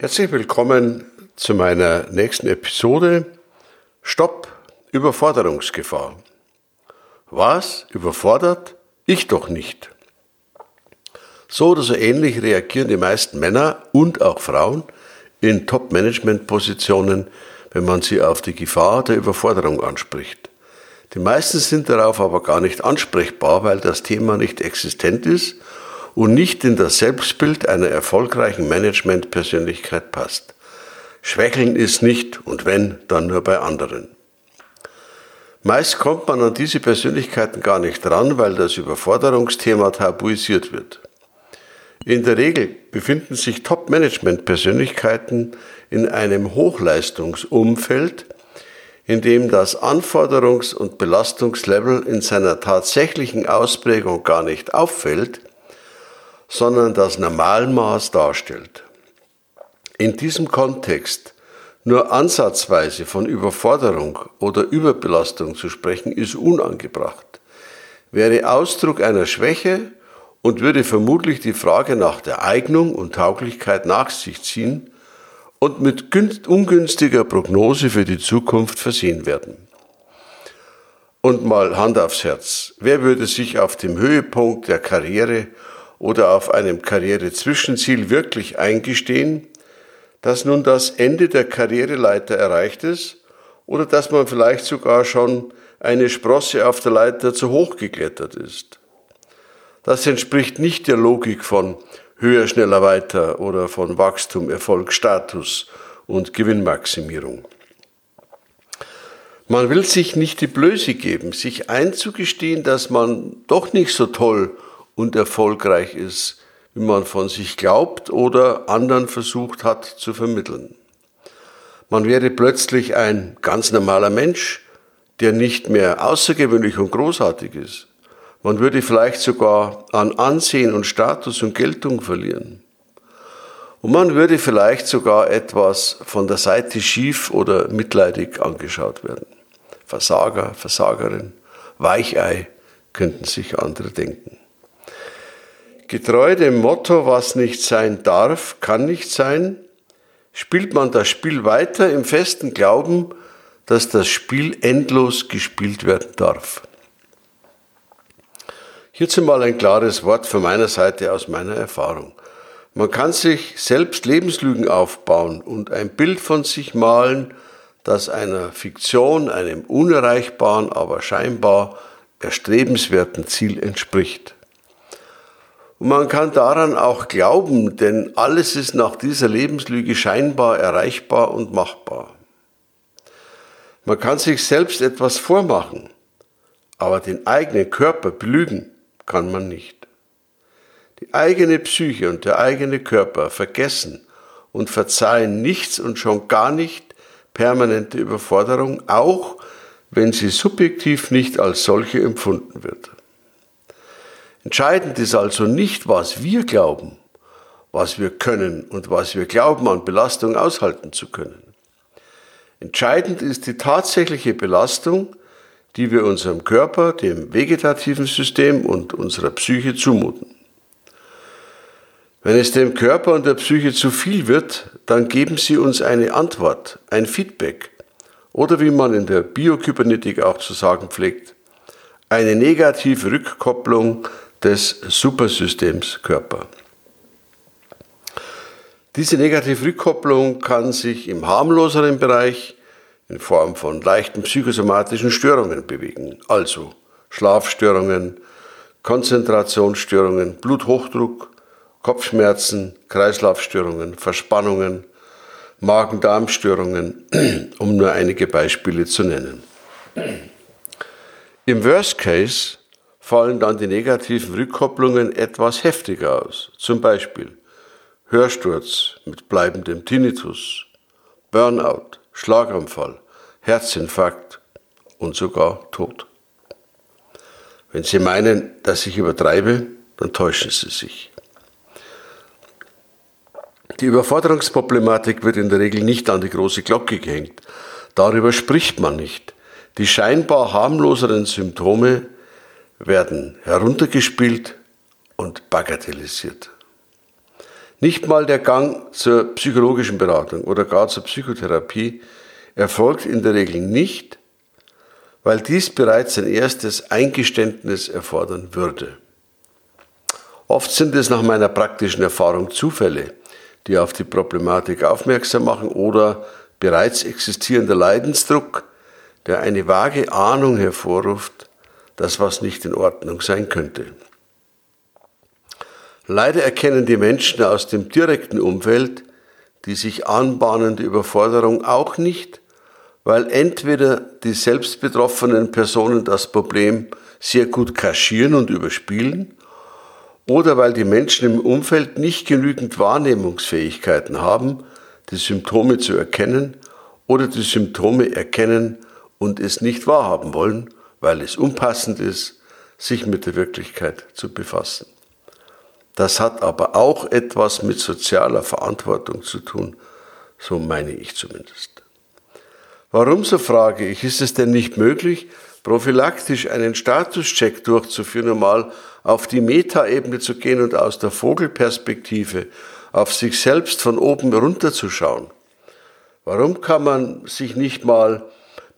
Herzlich willkommen zu meiner nächsten Episode. Stopp, Überforderungsgefahr. Was? Überfordert? Ich doch nicht. So oder so ähnlich reagieren die meisten Männer und auch Frauen in Top-Management-Positionen, wenn man sie auf die Gefahr der Überforderung anspricht. Die meisten sind darauf aber gar nicht ansprechbar, weil das Thema nicht existent ist und nicht in das Selbstbild einer erfolgreichen Management-Persönlichkeit passt. Schwächeln ist nicht und wenn, dann nur bei anderen. Meist kommt man an diese Persönlichkeiten gar nicht ran, weil das Überforderungsthema tabuisiert wird. In der Regel befinden sich Top-Management-Persönlichkeiten in einem Hochleistungsumfeld, in dem das Anforderungs- und Belastungslevel in seiner tatsächlichen Ausprägung gar nicht auffällt, sondern das Normalmaß darstellt. In diesem Kontext nur ansatzweise von Überforderung oder Überbelastung zu sprechen, ist unangebracht, wäre Ausdruck einer Schwäche und würde vermutlich die Frage nach der Eignung und Tauglichkeit nach sich ziehen und mit ungünstiger Prognose für die Zukunft versehen werden. Und mal Hand aufs Herz, wer würde sich auf dem Höhepunkt der Karriere oder auf einem Karrierezwischenziel wirklich eingestehen, dass nun das Ende der Karriereleiter erreicht ist oder dass man vielleicht sogar schon eine Sprosse auf der Leiter zu hoch geklettert ist. Das entspricht nicht der Logik von höher, schneller, weiter oder von Wachstum, Erfolg, Status und Gewinnmaximierung. Man will sich nicht die Blöße geben, sich einzugestehen, dass man doch nicht so toll und erfolgreich ist, wie man von sich glaubt oder anderen versucht hat zu vermitteln. Man wäre plötzlich ein ganz normaler Mensch, der nicht mehr außergewöhnlich und großartig ist. Man würde vielleicht sogar an Ansehen und Status und Geltung verlieren. Und man würde vielleicht sogar etwas von der Seite schief oder mitleidig angeschaut werden. Versager, Versagerin, Weichei könnten sich andere denken. Getreu dem Motto, was nicht sein darf, kann nicht sein, spielt man das Spiel weiter im festen Glauben, dass das Spiel endlos gespielt werden darf. Hierzu mal ein klares Wort von meiner Seite aus meiner Erfahrung. Man kann sich selbst Lebenslügen aufbauen und ein Bild von sich malen, das einer Fiktion, einem unerreichbaren, aber scheinbar erstrebenswerten Ziel entspricht. Und man kann daran auch glauben, denn alles ist nach dieser Lebenslüge scheinbar erreichbar und machbar. Man kann sich selbst etwas vormachen, aber den eigenen Körper belügen kann man nicht. Die eigene Psyche und der eigene Körper vergessen und verzeihen nichts und schon gar nicht permanente Überforderung, auch wenn sie subjektiv nicht als solche empfunden wird. Entscheidend ist also nicht, was wir glauben, was wir können und was wir glauben an Belastung aushalten zu können. Entscheidend ist die tatsächliche Belastung, die wir unserem Körper, dem vegetativen System und unserer Psyche zumuten. Wenn es dem Körper und der Psyche zu viel wird, dann geben sie uns eine Antwort, ein Feedback oder wie man in der Biokybernetik auch zu sagen pflegt, eine negative Rückkopplung des Supersystems Körper. Diese negative Rückkopplung kann sich im harmloseren Bereich in Form von leichten psychosomatischen Störungen bewegen, also Schlafstörungen, Konzentrationsstörungen, Bluthochdruck, Kopfschmerzen, Kreislaufstörungen, Verspannungen, Magen-Darm-Störungen, um nur einige Beispiele zu nennen. Im Worst Case fallen dann die negativen Rückkopplungen etwas heftiger aus. Zum Beispiel Hörsturz mit bleibendem Tinnitus, Burnout, Schlaganfall, Herzinfarkt und sogar Tod. Wenn Sie meinen, dass ich übertreibe, dann täuschen Sie sich. Die Überforderungsproblematik wird in der Regel nicht an die große Glocke gehängt. Darüber spricht man nicht. Die scheinbar harmloseren Symptome werden heruntergespielt und bagatellisiert. Nicht mal der Gang zur psychologischen Beratung oder gar zur Psychotherapie erfolgt in der Regel nicht, weil dies bereits ein erstes Eingeständnis erfordern würde. Oft sind es nach meiner praktischen Erfahrung Zufälle, die auf die Problematik aufmerksam machen oder bereits existierender Leidensdruck, der eine vage Ahnung hervorruft, dass was nicht in Ordnung sein könnte. Leider erkennen die Menschen aus dem direkten Umfeld die sich anbahnende Überforderung auch nicht, weil entweder die selbstbetroffenen Personen das Problem sehr gut kaschieren und überspielen, oder weil die Menschen im Umfeld nicht genügend Wahrnehmungsfähigkeiten haben, die Symptome zu erkennen oder die Symptome erkennen und es nicht wahrhaben wollen, weil es unpassend ist, sich mit der Wirklichkeit zu befassen. Das hat aber auch etwas mit sozialer Verantwortung zu tun, so meine ich zumindest. Warum, so frage ich, ist es denn nicht möglich, prophylaktisch einen Statuscheck durchzuführen, um mal auf die Metaebene zu gehen und aus der Vogelperspektive auf sich selbst von oben runterzuschauen? Warum kann man sich nicht mal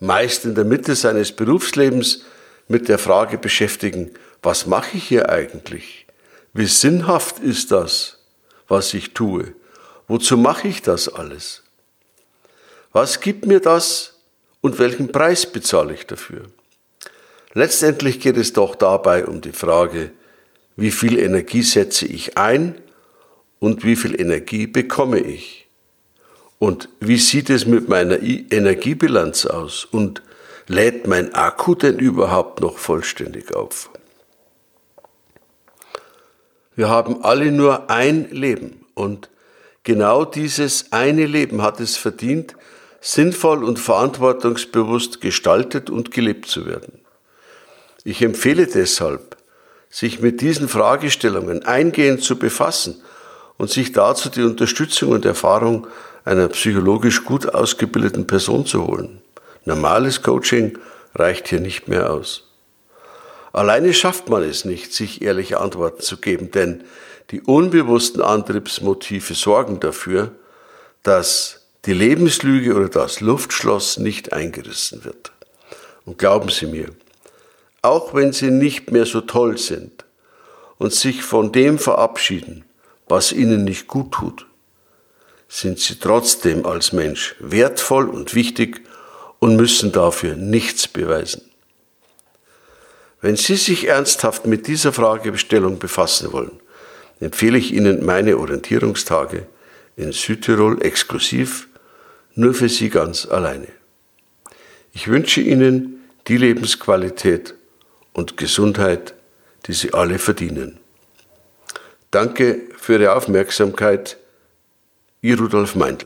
meist in der Mitte seines Berufslebens mit der Frage beschäftigen, was mache ich hier eigentlich? Wie sinnhaft ist das, was ich tue? Wozu mache ich das alles? Was gibt mir das und welchen Preis bezahle ich dafür? Letztendlich geht es doch dabei um die Frage, wie viel Energie setze ich ein und wie viel Energie bekomme ich? Und wie sieht es mit meiner Energiebilanz aus? Und lädt mein Akku denn überhaupt noch vollständig auf? Wir haben alle nur ein Leben und genau dieses eine Leben hat es verdient, sinnvoll und verantwortungsbewusst gestaltet und gelebt zu werden. Ich empfehle deshalb, sich mit diesen Fragestellungen eingehend zu befassen und sich dazu die Unterstützung und Erfahrung einer psychologisch gut ausgebildeten Person zu holen. Normales Coaching reicht hier nicht mehr aus. Alleine schafft man es nicht, sich ehrliche Antworten zu geben, denn die unbewussten Antriebsmotive sorgen dafür, dass die Lebenslüge oder das Luftschloss nicht eingerissen wird. Und glauben Sie mir, auch wenn Sie nicht mehr so toll sind und sich von dem verabschieden, was Ihnen nicht gut tut, sind Sie trotzdem als Mensch wertvoll und wichtig und müssen dafür nichts beweisen. Wenn Sie sich ernsthaft mit dieser Fragestellung befassen wollen, empfehle ich Ihnen meine Orientierungstage in Südtirol exklusiv, nur für Sie ganz alleine. Ich wünsche Ihnen die Lebensqualität und Gesundheit, die Sie alle verdienen. Danke für Ihre Aufmerksamkeit. Ihr Rudolf Meindl.